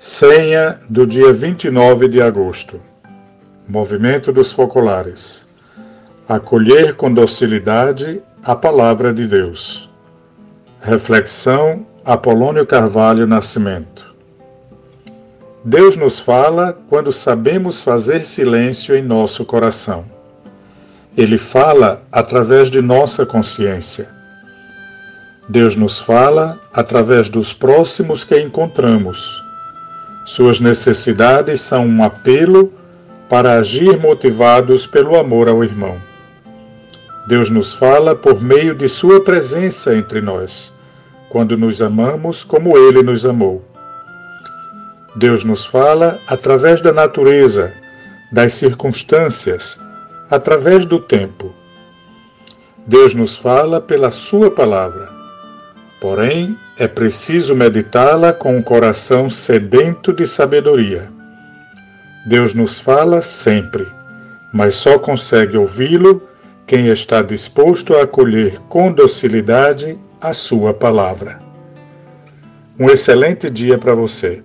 Senha do dia 29 de agosto. Movimento dos Focolares. Acolher com docilidade a palavra de Deus. Reflexão Apolônio Carvalho Nascimento. Deus nos fala quando sabemos fazer silêncio em nosso coração. Ele fala através de nossa consciência. Deus nos fala através dos próximos que encontramos suas necessidades são um apelo para agir motivados pelo amor ao irmão. Deus nos fala por meio de Sua presença entre nós, quando nos amamos como Ele nos amou. Deus nos fala através da natureza, das circunstâncias, através do tempo. Deus nos fala pela Sua palavra Porém, é preciso meditá-la com um coração sedento de sabedoria. Deus nos fala sempre, mas só consegue ouvi-lo quem está disposto a acolher com docilidade a sua palavra. Um excelente dia para você.